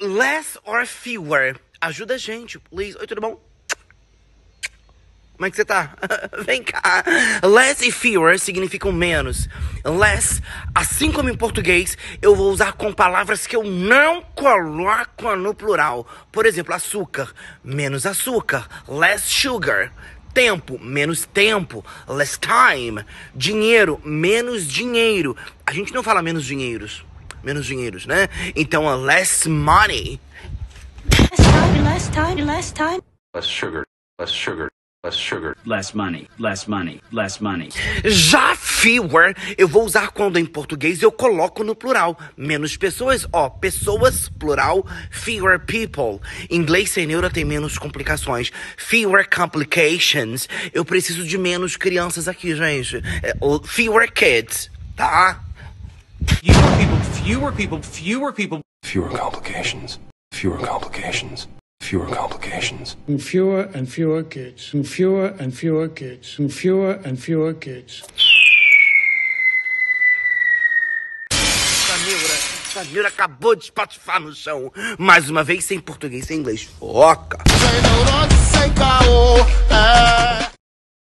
less or fewer? Ajuda a gente, please. Oi, tudo bom? Como é que você tá? Vem cá. Less e fewer significam menos. Less, assim como em português, eu vou usar com palavras que eu não coloco no plural. Por exemplo, açúcar, menos açúcar. Less sugar. Tempo, menos tempo. Less time. Dinheiro, menos dinheiro. A gente não fala menos dinheiros. Menos dinheiros, né? Então, less money. Less time, less time, less time. less sugar, less sugar, less sugar. less money, less money, less money. Já fewer, eu vou usar quando em português eu coloco no plural. Menos pessoas, ó, pessoas, plural, fewer people. Inglês sem neura tem menos complicações. Fewer complications. Eu preciso de menos crianças aqui, gente. É, fewer kids, tá? Fewer people, fewer people, fewer people. Fewer complications. Fewer complications. Fewer complications. fewer and fewer kids, and fewer and fewer kids, and fewer and fewer kids. Samira, Samira acabou de espatifar no chão. Mais uma vez, sem português, sem inglês. Foca!